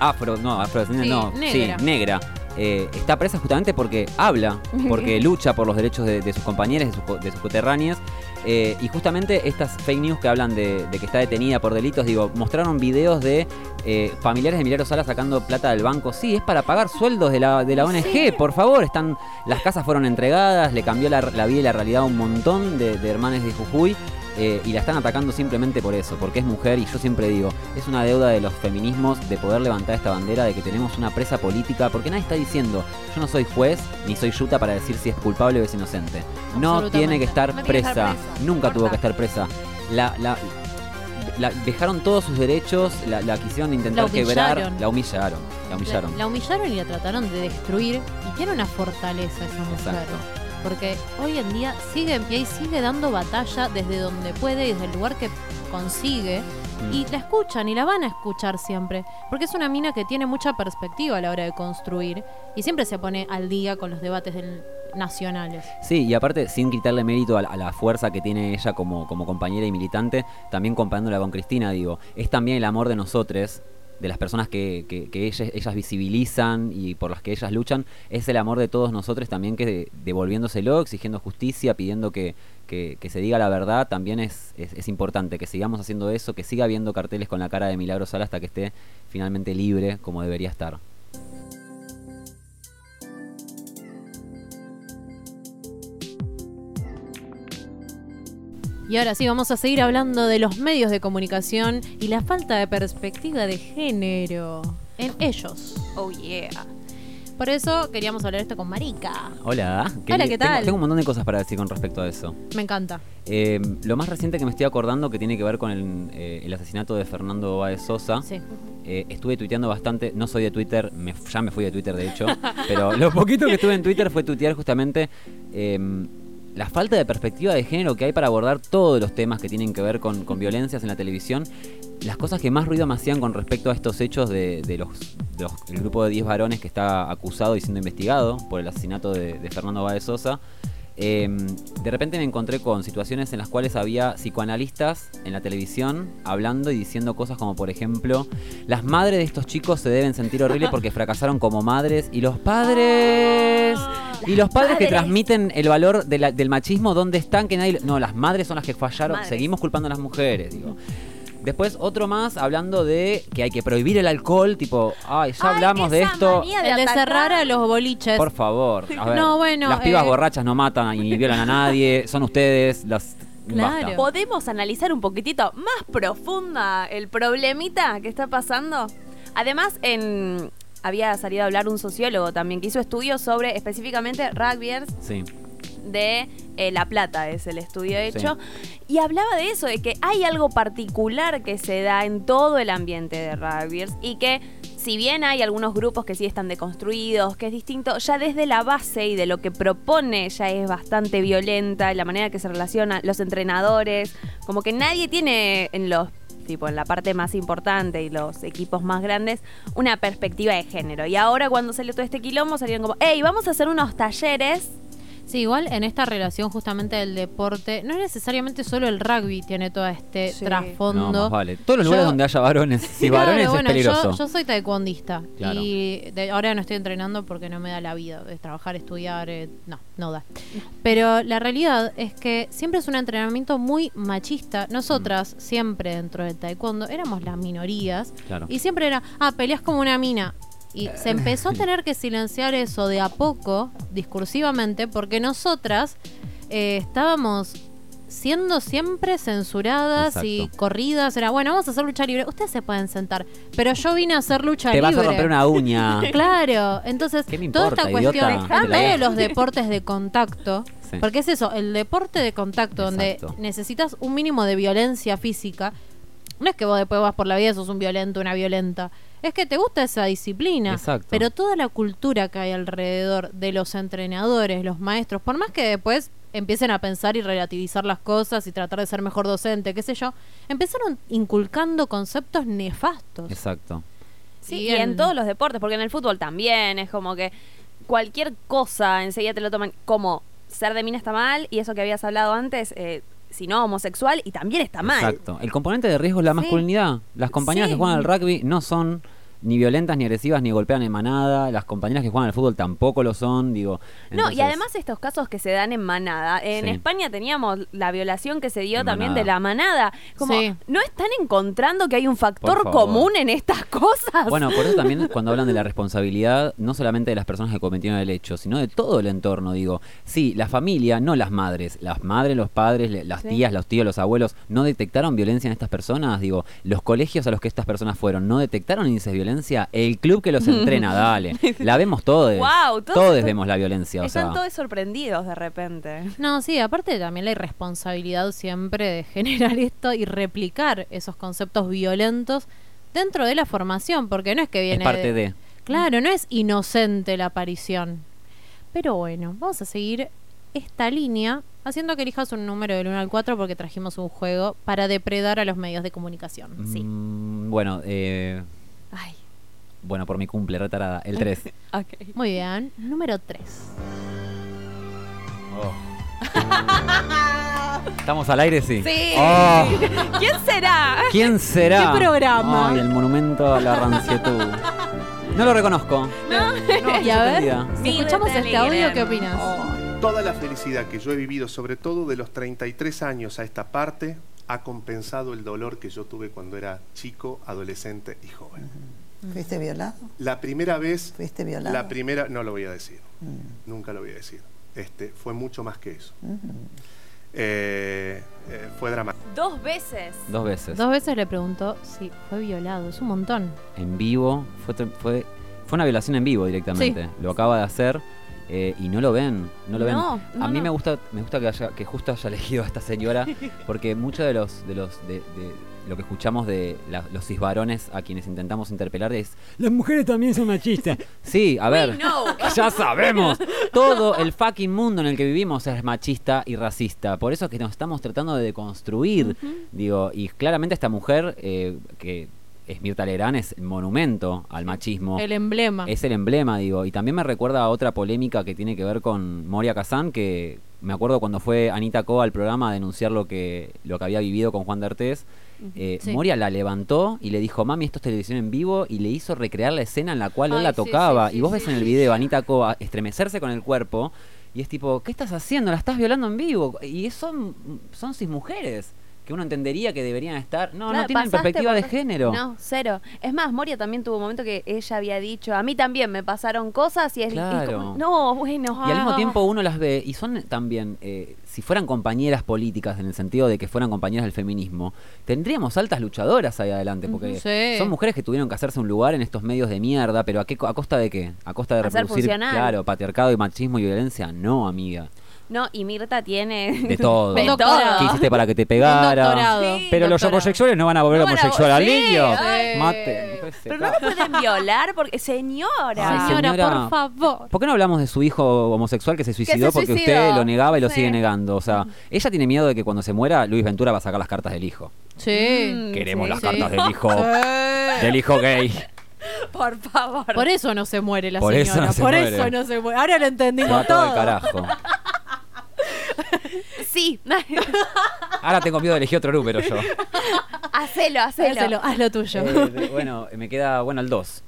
afro, no, afrodescendiente, Sí, no, negra. sí, negra, eh, está presa justamente porque habla, porque lucha por los derechos de, de sus compañeros, de sus, co- de sus coterráneas. eh, y justamente estas fake news que hablan de, de que está detenida por delitos, digo, mostraron videos de eh, familiares de Milagro Sala sacando plata del banco. Sí, es para pagar sueldos de la, de la ONG, por favor. Están, las casas fueron entregadas, le cambió la, la vida y la realidad a un montón de, de hermanes de Jujuy. Eh, y la están atacando simplemente por eso, porque es mujer y yo siempre digo, es una deuda de los feminismos de poder levantar esta bandera de que tenemos una presa política, porque nadie está diciendo, yo no soy juez ni soy yuta para decir si es culpable o es inocente. No tiene que estar, No que presa, estar presa, nunca tuvo que estar presa. La, la- la- dejaron todos sus derechos, la, la quisieron intentar La quebrar, la humillaron, la humillaron. La, la humillaron y la trataron de destruir. Y tiene una fortaleza esa mujer. Exacto. Porque hoy en día sigue en pie y sigue dando batalla desde donde puede y desde el lugar que consigue. Mm. Y la escuchan y la van a escuchar siempre. Porque es una mina que tiene mucha perspectiva a la hora de construir. Y siempre se pone al día con los debates del- nacionales. Sí, y aparte, sin quitarle mérito a la, a la fuerza que tiene ella como, como compañera y militante, también comparándola con Cristina, digo, es también el amor de nosotros, de las personas que, que- que ellas, ellas visibilizan y por las que ellas luchan, es el amor de todos nosotros también que devolviéndoselo, exigiendo justicia, pidiendo que, que- se diga la verdad, también es, es, es importante que sigamos haciendo eso, que siga habiendo carteles con la cara de Milagro Sala hasta que esté finalmente libre como debería estar. Y ahora sí, vamos a seguir hablando de los medios de comunicación y la falta de perspectiva de género en ellos. Oh yeah. Por eso queríamos hablar esto con Marica. Hola, Hola, li- ¿qué tengo- tal? tengo un montón de cosas para decir con respecto a eso. Me encanta. Eh, lo más reciente que me estoy acordando que tiene que ver con el, eh, el asesinato de Fernando Báez Sosa. Sí. Eh, estuve tuiteando bastante, no soy de Twitter, me- ya me fui de Twitter de hecho, pero lo poquito que estuve en Twitter fue tuitear justamente eh, la falta de perspectiva de género que hay para abordar todos los temas que tienen que ver con, con violencias en la televisión. Las cosas que más ruido me hacían con respecto a estos hechos de, de los, de los- el grupo de 10 varones que está acusado y siendo investigado por el asesinato de, de Fernando Báez Sosa. Eh, de repente me encontré con situaciones en las cuales había psicoanalistas en la televisión hablando y diciendo cosas como por ejemplo las madres de estos chicos se deben sentir horribles porque fracasaron como madres y los padres y los padres que transmiten el valor de la- del machismo dónde están que nadie no las madres son las que fallaron Madres. seguimos culpando a las mujeres digo Después otro más hablando de que hay que prohibir el alcohol, tipo, ay, ya Ay, hablamos de esto. manía de El de cerrar a los boliches. Por favor, a ver, No, bueno, las pibas eh, borrachas no matan ni violan a nadie, son ustedes, las Claro. basta. ¿Podemos analizar un poquitito más profunda el problemita que está pasando? Además, en había salido a hablar un sociólogo también que hizo estudios sobre específicamente rugbyers Sí. de eh, La Plata, es el estudio hecho. Y hablaba de eso, de que hay algo particular que se da en todo el ambiente de rugbyers y que si bien hay algunos grupos que sí están deconstruidos, que es distinto, ya desde la base y de lo que propone ya es bastante violenta, la manera que se relacionan los entrenadores, como que nadie tiene en los tipo en la parte más importante y los equipos más grandes, una perspectiva de género. Y ahora cuando salió todo este quilombo salieron como, hey, vamos a hacer unos talleres Sí, igual en esta relación justamente del deporte, no es necesariamente solo el rugby tiene todo este Sí. trasfondo. No, más vale. Todos los lugares Yo- donde haya varones, si Claro, varones bueno, es peligroso. Yo, yo soy taekwondista Claro. y de- ahora no estoy entrenando porque no me da la vida. Es trabajar, estudiar, eh, no, no da. Pero la realidad es que siempre es un entrenamiento muy machista. Nosotras, Mm. siempre dentro del taekwondo, éramos las minorías Claro. y siempre era, ah, peleas como una mina. Y se empezó a tener que silenciar eso de a poco, discursivamente, porque nosotras eh, estábamos siendo siempre censuradas y corridas. Era, bueno, vamos a hacer lucha libre. Ustedes se pueden sentar, pero yo vine a hacer lucha Te libre. vas a romper una uña. Claro, entonces ¿Qué me toda esta cuestión en medio de los deportes de contacto, Sí. porque es eso, el deporte de contacto donde necesitas un mínimo de violencia física, no es que vos después vas por la vida y sos un violento, una violenta, es que te gusta esa disciplina, Exacto. pero toda la cultura que hay alrededor de los entrenadores, los maestros, por más que después empiecen a pensar y relativizar las cosas y tratar de ser mejor docente, qué sé yo, empezaron inculcando conceptos nefastos. Exacto. Sí, Y y en en- todos los deportes, porque en el fútbol también es como que cualquier cosa enseguida te lo toman como ser de mina está mal y eso que habías hablado antes, eh, si no homosexual y también está mal. Exacto. El componente de riesgo es la masculinidad. Las compañeras que juegan al rugby no son ni violentas, ni agresivas, ni golpean en manada. Las compañeras que juegan al fútbol tampoco lo son, digo. No, y además estos casos que se dan en manada. En Sí. España teníamos la violación que se dio En también manada. de la manada. Como, Sí. ¿no están encontrando que hay un factor común en estas cosas? Bueno, por eso también cuando hablan de la responsabilidad, no solamente de las personas que cometieron el hecho, sino de todo el entorno, digo. Sí, la familia, no las madres. Las madres, los padres, las Sí. tías, los tíos, los abuelos, ¿no detectaron violencia en estas personas? Digo, los colegios a los que estas personas fueron, ¿no detectaron índices de violencia? El club que los entrena, dale. La vemos todos. Guau, todos vemos la violencia, o Están sea. todos sorprendidos de repente. No, sí, aparte también la irresponsabilidad siempre de generar esto y replicar esos conceptos violentos dentro de la formación, porque no es que Es viene parte de. Claro, no es inocente la aparición. Pero bueno, vamos a seguir esta línea haciendo que elijas un número del 1 al 4 porque trajimos un juego para depredar a los medios de comunicación. Sí. Mm, bueno, eh, Ay, bueno, por mi cumple, retarada. El 3. ok. Muy bien, número 3. ¿Estamos al aire? Sí. Sí. Oh, ¿ Quién será? ¿Quién será? ¿Qué programa? Ay, el monumento a la rancietud. No lo reconozco. y a ver, si escuchamos este audio. ¿qué opinas? Toda la felicidad que yo he vivido, sobre todo de los 33 años a esta parte, ha compensado el dolor que yo tuve cuando era chico, adolescente y joven. ¿Fuiste violado? La primera vez, ¿Fuiste violado? la primera, no lo voy a decir, Mm. nunca lo voy a decir. Este, fue mucho más que eso. Eh, eh, fue dramático. Dos veces. Dos veces. Dos veces le preguntó si fue violado, es un montón. En vivo. Fue, fue, fue una violación en vivo directamente. Lo acaba de hacer. eh, y no lo ven, no lo No, ven. no, a mí no. me gusta, me gusta que, haya, que justo haya elegido a esta señora, porque muchos de los, de los, de, de lo que escuchamos de la- los cisvarones a quienes intentamos interpelar es las mujeres también son machistas. Sí, a ver, ya sabemos. Todo el fucking mundo en el que vivimos es machista y racista. Por eso es que nos estamos tratando de deconstruir. Digo, y claramente esta mujer, eh, que es Mirta Legrand, es el monumento al machismo. El emblema. Es el emblema, digo. Y también me recuerda a otra polémica que tiene que ver con Moria Kazán, que me acuerdo cuando fue Anita Coa al programa a denunciar lo que, lo que había vivido con Juan D'Artés. Eh, Sí. Moria la levantó y le dijo, mami, esto es televisión en vivo, y le hizo recrear la escena en la cual él la tocaba. sí, sí, y vos ves en el video a. Anita Coa estremecerse con el cuerpo, y es tipo, ¿qué estás haciendo? La estás violando en vivo. Y son, son cis mujeres, que uno entendería que deberían estar. No, no tienen perspectiva por de género. No, cero. Es más, Moria también tuvo un momento que ella había dicho, a mí también me pasaron cosas y es, Claro. como, no, bueno. Y al mismo ah. tiempo uno las ve, y son también, eh, si fueran compañeras políticas, en el sentido de que fueran compañeras del feminismo, tendríamos altas luchadoras ahí adelante, porque. Sí. son mujeres que tuvieron que hacerse un lugar en estos medios de mierda, pero ¿a, qué, a costa de qué? ¿A costa de Hacer reproducir, claro, patriarcado y machismo y violencia? No, amiga. No, y Mirta tiene... De todo. De Doctorado. ¿Qué todo. hiciste para que te pegara? Sí. Pero los homosexuales no van a volver No homosexual al sí, niño. Mate. me Pero no ca- lo pueden violar porque... Señora. Ay, Señora, por favor. ¿Por qué no hablamos de su hijo homosexual que se suicidó se porque suicidó. usted lo negaba y lo Sí. sigue negando? O sea, ella tiene miedo de que cuando se muera Luis Ventura va a sacar las cartas del hijo. Sí. Mm, Queremos sí, las sí. cartas del hijo del hijo gay. Por favor. Por eso no se muere la Por eso señora. no se por muere. eso no se muere. Ahora lo entendimos va todo todo. el carajo. Sí. Ahora tengo miedo de elegir otro número yo. hacelo, hacelo. Hacelo, haz lo tuyo. Eh, bueno, me queda bueno el 2.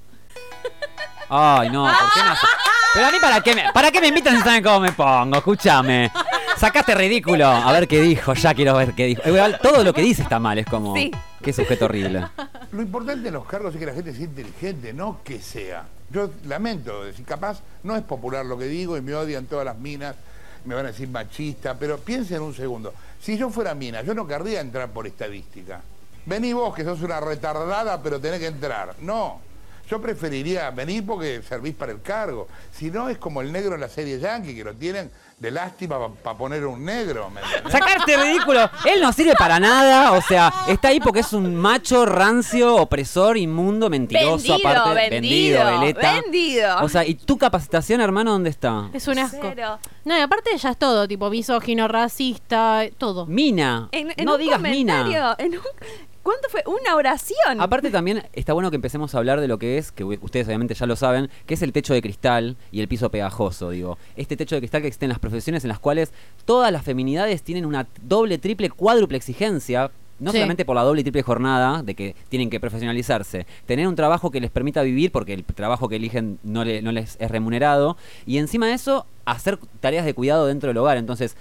Ay, no, ¿por qué no? hace- Pero a mí para qué me, para qué me invitan si saben cómo me pongo, escúchame. Sacaste ridículo. A ver qué dijo, ya quiero ver qué dijo. Igual, todo lo que dice está mal, es como. Sí. Qué sujeto horrible. Lo importante en los cargos es que la gente sea inteligente, no que sea. Yo lamento decir, capaz no es popular lo que digo y me odian todas las minas, me van a decir machista, pero piensen un segundo. Si yo fuera mina, yo no querría entrar por estadística. Vení vos que sos una retardada, pero tenés que entrar. No. Yo preferiría venir porque servís para el cargo. Si no, es como el negro en la serie Yankee, que lo tienen de lástima para poner un negro. ¿me? Sacarte ridículo. Él no sirve para nada. O sea, está ahí porque es un macho rancio, opresor, inmundo, mentiroso, Vendido, aparte. vendido, veleta. vendido. O sea, ¿y tu capacitación, hermano, dónde está? Es un asco. Cero. No, y aparte ya es todo, tipo misógino, racista, todo. Mina. En, en no un digas mina. en un- ¿Cuánto fue? Una oración. Aparte también está bueno que empecemos a hablar de lo que es, que ustedes obviamente ya lo saben, que es el techo de cristal y el piso pegajoso, digo. Este techo de cristal que existe en las profesiones en las cuales todas las feminidades tienen una doble, triple, cuádruple exigencia. no Sí. solamente por la doble y triple jornada de que tienen que profesionalizarse, tener un trabajo que les permita vivir porque el trabajo que eligen no, le- no les es remunerado y encima de eso hacer tareas de cuidado dentro del hogar. Entonces,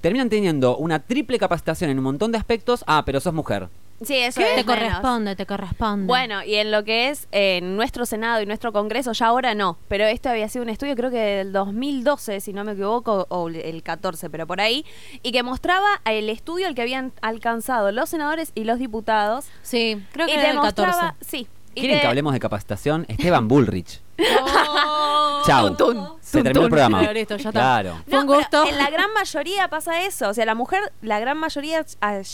terminan teniendo una triple capacitación en un montón de aspectos. Ah, pero sos mujer. Sí, eso ¿Qué? es Te menos. corresponde, te corresponde. Bueno, y en lo que es eh, nuestro Senado y nuestro Congreso, ya ahora no, pero esto había sido un estudio creo que del 2012, si no me equivoco, o el 14, pero por ahí, y que mostraba el estudio al que habían alcanzado los senadores y los diputados. Sí, creo que y era el mostraba, 14. sí. y ¿Quieren te- que hablemos de capacitación? Esteban Bullrich. Oh. Tun, Se terminó el programa. Ya está. Claro. Un No, pero gusto. En la gran mayoría pasa eso. O sea, la mujer, la gran mayoría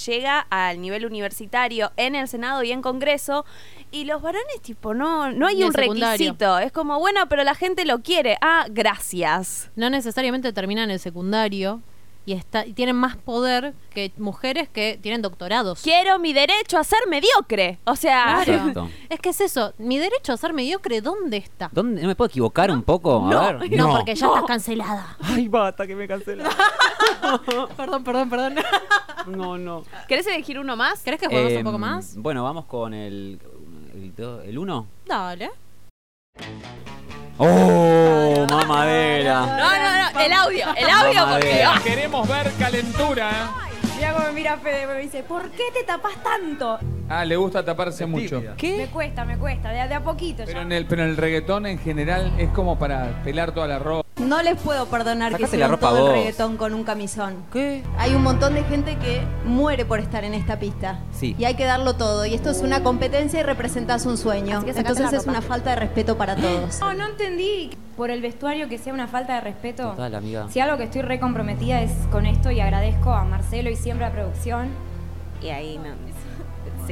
llega al nivel universitario en el Senado y en Congreso. Y los varones, tipo, no, no hay un secundario. requisito. Es como, bueno, pero la gente lo quiere. Ah, gracias. No necesariamente terminan el secundario y, está, y tienen más poder que mujeres que tienen doctorados. Quiero mi derecho a ser mediocre. O sea. Exacto. Es que es eso. Mi derecho a ser mediocre, ¿dónde está? ¿Dónde? ¿No me puedo equivocar un poco? A No, ver. no, porque ya estás cancelada. Ay, bata, que me cancela. perdón, perdón, perdón. No, no. ¿querés elegir uno más? ¿Querés que juguemos un Em, poco más? Bueno, vamos con el. ¿El 1? Dale. ¡Oh! Mamadera. No, no, no. El audio. El audio porque. Mamadera. Queremos ver calentura. Mira cómo me mira Fede, me dice, ¿por qué te tapas tanto? Ah, le gusta taparse mucho. Me cuesta, me cuesta, de, a- de a poquito Pero ya. en, el, pero en el reggaetón en general es como para pelar toda la ropa. No les puedo perdonar que Sacate la sigan ropa todo el reggaetón con un camisón. ¿Qué? Hay un montón de gente que muere por estar en esta pista. Sí. Y hay que darlo todo. Y esto es una competencia y representas un sueño. Entonces es una falta de respeto para todos. No, no entendí por el vestuario que sea una falta de respeto. Total, amiga. Si algo que estoy re comprometida es con esto y agradezco a Marcelo y siempre a producción. Y ahí no,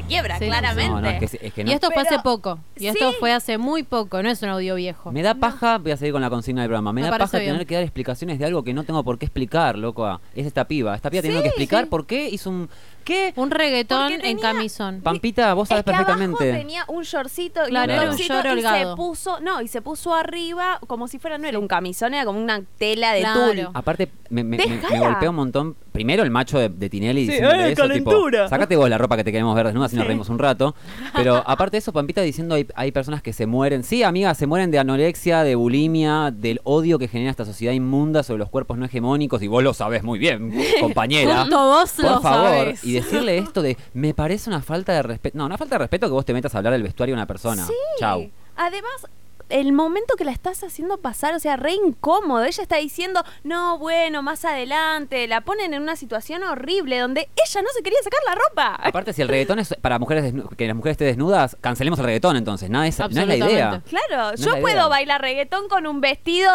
se quiebra, Sí. claramente. No, no, es que, es que no. Y esto fue hace poco. Y esto fue hace muy poco, no es un audio viejo. Me da paja, voy a seguir con la consigna del programa, me, Me da paja bien. tener que dar explicaciones de algo que no tengo por qué explicar, loco. Es esta piba. Esta piba teniendo que explicar por qué hizo un... ¿Qué? Un reggaetón en camisón. Pampita, vos sabés es que abajo perfectamente. tenía un shortcito y Claro, un era un topsito short y se holgado. puso, no, y se puso arriba como si fuera, no era un camisón, era como una tela de Claro. tul. Aparte, me, me- me- me Déjala. golpea un montón. Primero el macho de, de Tinelli Sí, diciéndole ¡ay, eso, calentura! tipo, sacate vos la ropa que te queremos ver desnuda, así nos Sí. reímos un rato. Pero aparte de eso, Pampita diciendo hay, hay personas que se mueren. Sí, amiga, se mueren de anorexia, de bulimia, del odio que genera esta sociedad inmunda sobre los cuerpos no hegemónicos, y vos lo sabés muy bien, compañera. Justo vos Por lo favor. sabés. Y decirle esto de, me parece una falta de respeto. No, una falta de respeto que vos te metas a hablar del vestuario de una persona. Sí. Chau. Además, el momento que la estás haciendo pasar, o sea, re incómodo. Ella está diciendo, no, bueno, más adelante. La ponen en una situación horrible donde ella no se quería sacar la ropa. Aparte, si el reggaetón es para mujeres que las mujeres estén desnudas, cancelemos el reggaetón entonces. No es la idea. Claro, No yo puedo idea. bailar reggaetón con un vestido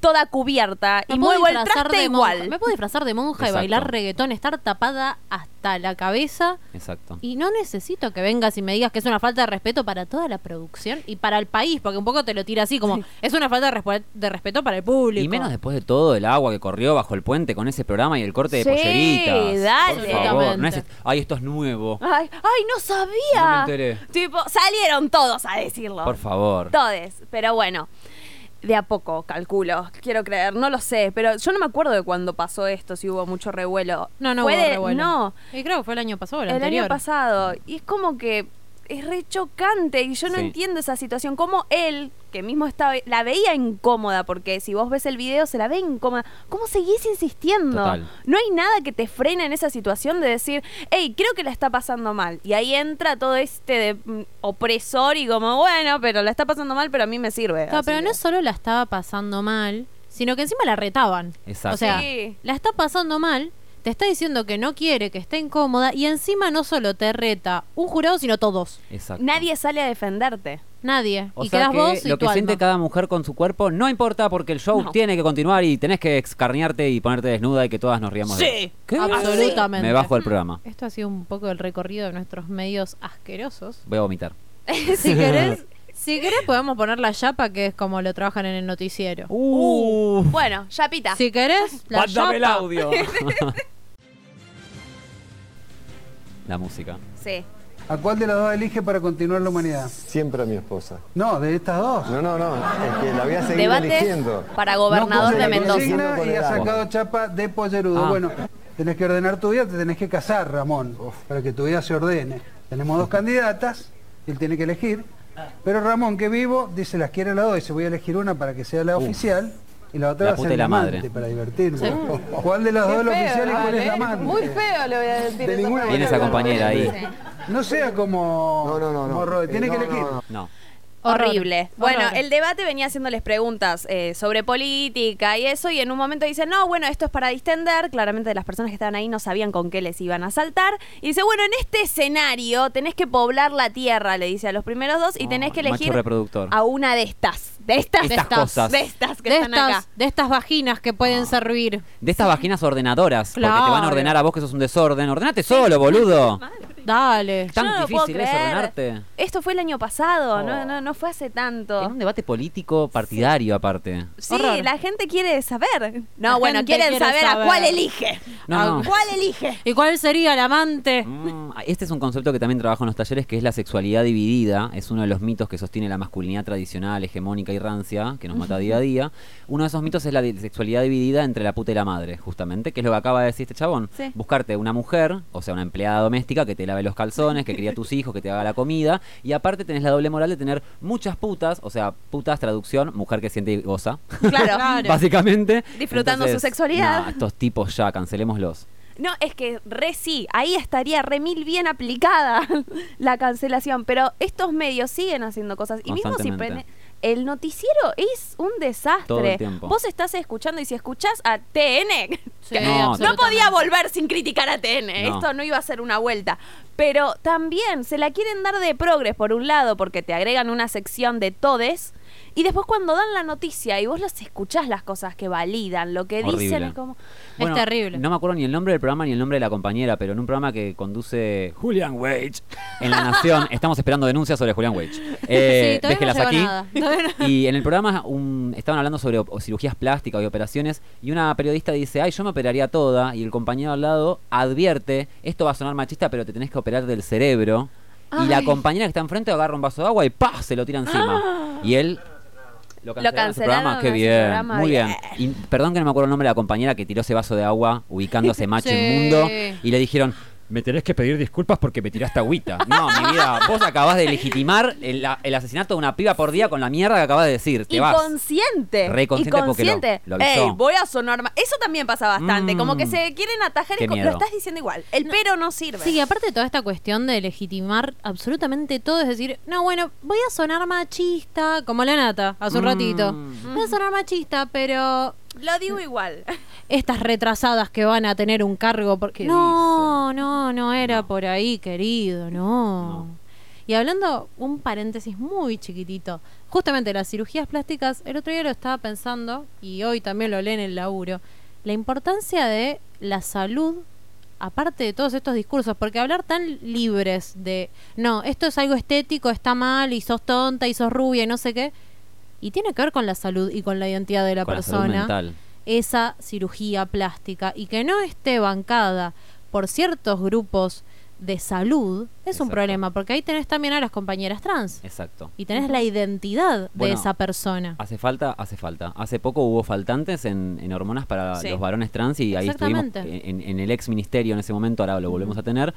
toda cubierta Me y muevo el disfrazar traste de monja- igual. Me puedo disfrazar de monja y Exacto. bailar reggaetón, estar tapada hasta la cabeza. Exacto. Y no necesito que vengas y me digas que es una falta de respeto para toda la producción y para el país, porque un poco te lo tira así, como es una falta de, respe- de respeto para el público. Y menos después de todo el agua que corrió bajo el puente con ese programa y el corte de Sí, polleritas. dale. Por favor, no es, ay, esto es nuevo. Ay, ay, no sabía. No me enteré. Tipo, salieron todos a decirlo. Por favor. Todes, pero bueno. De a poco, calculo, quiero creer, no lo sé, pero yo no me acuerdo de cuándo pasó esto, si hubo mucho revuelo. No, no Fue hubo revuelo. No, Y creo que fue el año pasado, el, el anterior. año pasado. Y es como que es re chocante y yo no Sí. entiendo esa situación. Como él, que mismo estaba, la veía incómoda, porque si vos ves el video se la ve incómoda. ¿Cómo seguís insistiendo? Total. No hay nada que te frene en esa situación de decir, hey, creo que la está pasando mal. Y ahí entra todo este de, mm, opresor y como, bueno, pero la está pasando mal, pero a mí me sirve. Claro, Así pero que- no solo la estaba pasando mal, sino que encima la retaban. Exacto. O sea, Sí. la está pasando mal, te está diciendo que no quiere, que está incómoda, y encima no solo te reta un jurado, sino todos. Exacto. Nadie sale a defenderte. Nadie. O y sea quedas que vos y lo tu que siente cada mujer con su cuerpo no importa porque el show No. tiene que continuar y tenés que escarnearte y ponerte desnuda y que todas nos riamos de Sí, vos. ¿Qué? absolutamente. Me bajo el programa. Esto ha sido un poco el recorrido de nuestros medios asquerosos. Voy a vomitar. si querés, si querés podemos poner la chapa, que es como lo trabajan en el noticiero. Uh. Bueno, Yapita. Si querés, la Mándame el audio. la música. Sí. ¿A cuál de las dos elige para continuar la humanidad? Siempre a mi esposa. No, de estas dos. No, no, no, es que la voy a seguir Debate eligiendo. para gobernador No de Mendoza. Y ha sacado chapa de pollerudo. Ah. Bueno, tenés que ordenar tu vida, te tenés que casar, Ramón, para que tu vida se ordene. Tenemos dos candidatas, él tiene que elegir, pero Ramón, que vivo, dice las quiere las dos, dice voy a elegir una para que sea la Uf. oficial y la otra La va a ser la madre. para divertirme. Sí. ¿Cuál de las dos es la oficial y cuál es la ¿eh? amante? Muy feo le voy a decir. De esa ninguna compañera ahí. No sea como No, no, no, no. Morroy, tiene Eh, que no, elegir. no, no. Horrible. Bueno, Horror. el debate venía haciéndoles preguntas eh, sobre política y eso, y en un momento dicen, no, bueno, esto es para distender. Claramente las personas que estaban ahí no sabían con qué les iban a saltar. Y dice, bueno, en este escenario tenés que poblar la tierra, le dice a los primeros dos, y tenés que elegir reproductor. a una de estas. De estas, Estas cosas. De estas que de están estas, acá. de estas vaginas que pueden servir. De estas vaginas ordenadoras, porque te van a ordenar a vos que sos un desorden. Ordenate solo, boludo. Dale. Tan no lo puedo difícil es ordenarte. Esto fue el año pasado, Oh. no, no, no fue hace tanto. En un debate político partidario aparte. Sí, Horror. la gente quiere saber. La No, bueno, quieren quiere saber, a cuál elige. No, ¿A no. cuál elige? ¿Y cuál sería el amante? Mm, Este es un concepto que también trabajo en los talleres, que es la sexualidad dividida. Es uno de los mitos que sostiene la masculinidad tradicional, hegemónica y rancia, que nos mata día a día. Uno de esos mitos es la sexualidad dividida entre la puta y la madre, justamente, que es lo que acaba de decir este chabón. Sí. Buscarte una mujer, o sea, una empleada doméstica que te lave los calzones, que cría a tus hijos, que te haga la comida. Y aparte tenés la doble moral de tener muchas putas, o sea, putas, traducción, mujer que siente y goza. Claro. Básicamente. Disfrutando su sexualidad. nah, estos tipos ya, cancelémoslos. No, es que re sí, ahí estaría re mil bien aplicada la cancelación, pero estos medios siguen haciendo cosas. Y mismo si prende- el noticiero es un desastre. Todo el tiempo. Vos estás escuchando y si escuchás a TN, Sí, No, podía volver sin criticar a TN. No. Esto no iba a ser una vuelta. Pero también se la quieren dar de progres por un lado porque te agregan una sección de todes. Y después cuando dan la noticia y vos las escuchás las cosas que validan, lo que dicen es como... Bueno, terrible. No me acuerdo ni el nombre del programa ni el nombre de la compañera, pero en un programa que conduce Julian Wage en La Nación, estamos esperando denuncias sobre Julian Wage. Eh, Sí, no déjelas llegó aquí. no. Y en el programa un- estaban hablando sobre o cirugías plásticas y operaciones y una periodista dice, ay, yo me operaría toda y el compañero al lado advierte, esto va a sonar machista, pero te tenés que operar del cerebro. Y la compañera que está enfrente agarra un vaso de agua y ¡pah! se lo tira encima. Y él lo cancelaron, su cancelaron programa. Qué bien, programa, muy bien. bien. Y perdón que no me acuerdo el nombre de la compañera que tiró ese vaso de agua ubicando a ese macho Sí. inmundo y le dijeron, me tenés que pedir disculpas porque me tiraste agüita. No, mi vida, vos acabás de legitimar el, el asesinato de una piba por día con la mierda que acabas de decir. Te vas. Inconsciente. Re consciente porque lo- lo avisó. Ey, voy a sonar ma- Eso también pasa bastante. Mm. Como que se quieren atajar Qué y lo estás diciendo igual. El pero no sirve. Sí, y aparte de toda esta cuestión de legitimar absolutamente todo, es decir, no, bueno, voy a sonar machista, como la nata, hace un Mm. ratito. Voy a sonar machista, pero Lo digo igual. estas retrasadas que van a tener un cargo porque ¿Qué no, no, no era por ahí, querido, no. Y hablando un paréntesis muy chiquitito, justamente las cirugías plásticas, el otro día lo estaba pensando y hoy también lo leen en el laburo, la importancia de la salud aparte de todos estos discursos, porque hablar tan libres de, no, esto es algo estético, está mal y sos tonta y sos rubia y no sé qué, y tiene que ver con la salud y con la identidad de la Con persona esa cirugía plástica y que no esté bancada por ciertos grupos de salud es un problema porque ahí tenés también a las compañeras trans Exacto. y tenés la identidad Bueno, de esa persona. Hace falta, hace falta. Hace poco hubo faltantes en, en hormonas para Sí. los varones trans y ahí estuvimos Exactamente. en, en el ex ministerio en ese momento, ahora lo volvemos a tener,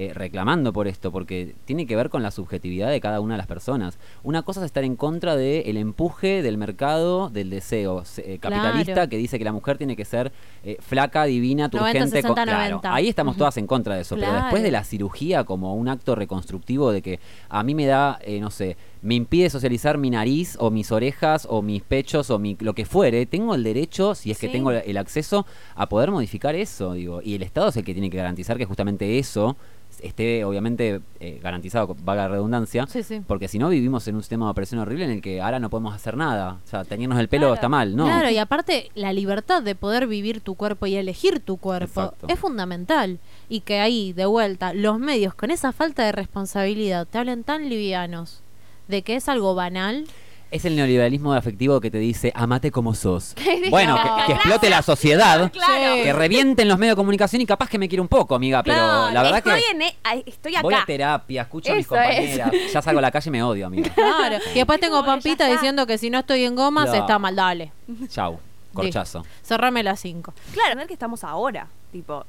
eh, reclamando por esto, porque tiene que ver con la subjetividad de cada una de las personas. Una cosa es estar en contra del empuje del mercado, del deseo se- eh, capitalista Claro. que dice que la mujer tiene que ser eh, flaca, divina, 90, turgente. con- 60, claro, 90. ahí estamos todas en contra de eso, pero después de la cirugía como un acto reconstructivo de que a mí me da, eh, no sé, me impide socializar mi nariz o mis orejas o mis pechos o mi, lo que fuere, tengo el derecho, si es que Sí. tengo el acceso, a poder modificar eso, digo. Y el Estado es el que tiene que garantizar que justamente eso esté obviamente eh, garantizado, valga la redundancia, Sí, sí. porque si no vivimos en un sistema de opresión horrible en el que ahora no podemos hacer nada. O sea, teñirnos el pelo Claro. está mal, ¿no? Claro, y aparte la libertad de poder vivir tu cuerpo y elegir tu cuerpo Exacto. es fundamental. Y que ahí, de vuelta, los medios con esa falta de responsabilidad te hablen tan livianos de que es algo banal. Es el neoliberalismo afectivo que te dice, amate como sos. Bueno, que, que explote la sociedad, Claro. que revienten los medios de comunicación y capaz que me quiere un poco, amiga, pero No, la verdad estoy que en e- estoy acá. voy a terapia, escucho a mis Eso es. compañeras, ya salgo a la calle y me odio, amiga. Claro. Y después tengo Bueno, ya Pampita está. diciendo que si no estoy en gomas No. está mal, dale. Chau, corchazo. Cerrame las 5. Claro, ver que estamos ahora. Tipo,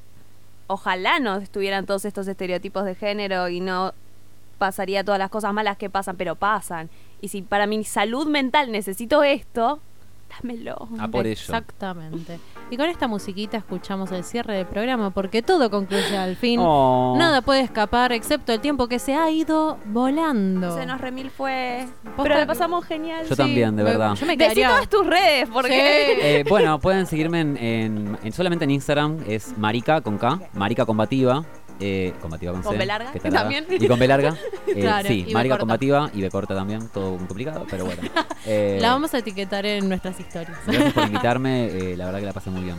ojalá no estuvieran todos estos estereotipos de género y no pasaría todas las cosas malas que pasan, pero pasan. Y si para mi salud mental necesito esto, dámelo. A por ello. Exactamente. Y con esta musiquita escuchamos el cierre del programa porque todo concluye al fin. Oh. Nada puede escapar excepto el tiempo que se ha ido volando. Se nos remil fue. Pero la pasamos genial. Yo también, de verdad. Yo me Decí todas tus redes, porque. Eh, bueno, pueden seguirme en, en- en- solamente en Instagram, es Marica con K, Marica Combativa. Eh, combativa con, Con C, B larga, que también. Y con B larga. Eh, Claro, sí, y Marica. Combativa y B corta también, todo muy complicado, pero bueno. Eh, La vamos a etiquetar en nuestras historias. Gracias por invitarme, eh, la verdad que la pasé muy bien.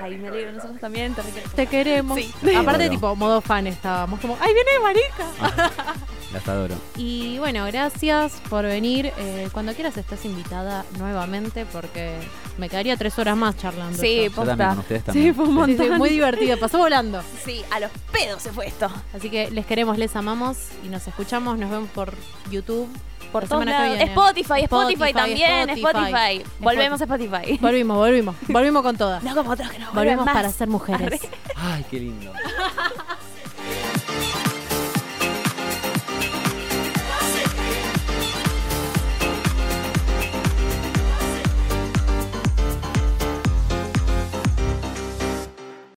Ay, me alegro, nosotros también te. Te queremos. Sí. Aparte, tipo, modo fan estábamos como, ¡ay, viene marica! Las adoro. Y bueno, gracias por venir. Eh, cuando quieras estás invitada nuevamente porque me quedaría tres horas más charlando. Sí, yo. También, Sí, fue un montón. sí, muy divertido, pasó volando. Sí, a los pedos se fue esto. Así que les queremos, les amamos y nos escuchamos, nos vemos por YouTube. Por la todos semana que lados. viene. Spotify, Spotify, también, Spotify. Spotify. Volvemos a Spotify. Volvimos, volvimos, volvimos con todas. No como otros que no Volvemos más. para ser mujeres. Ay, qué lindo.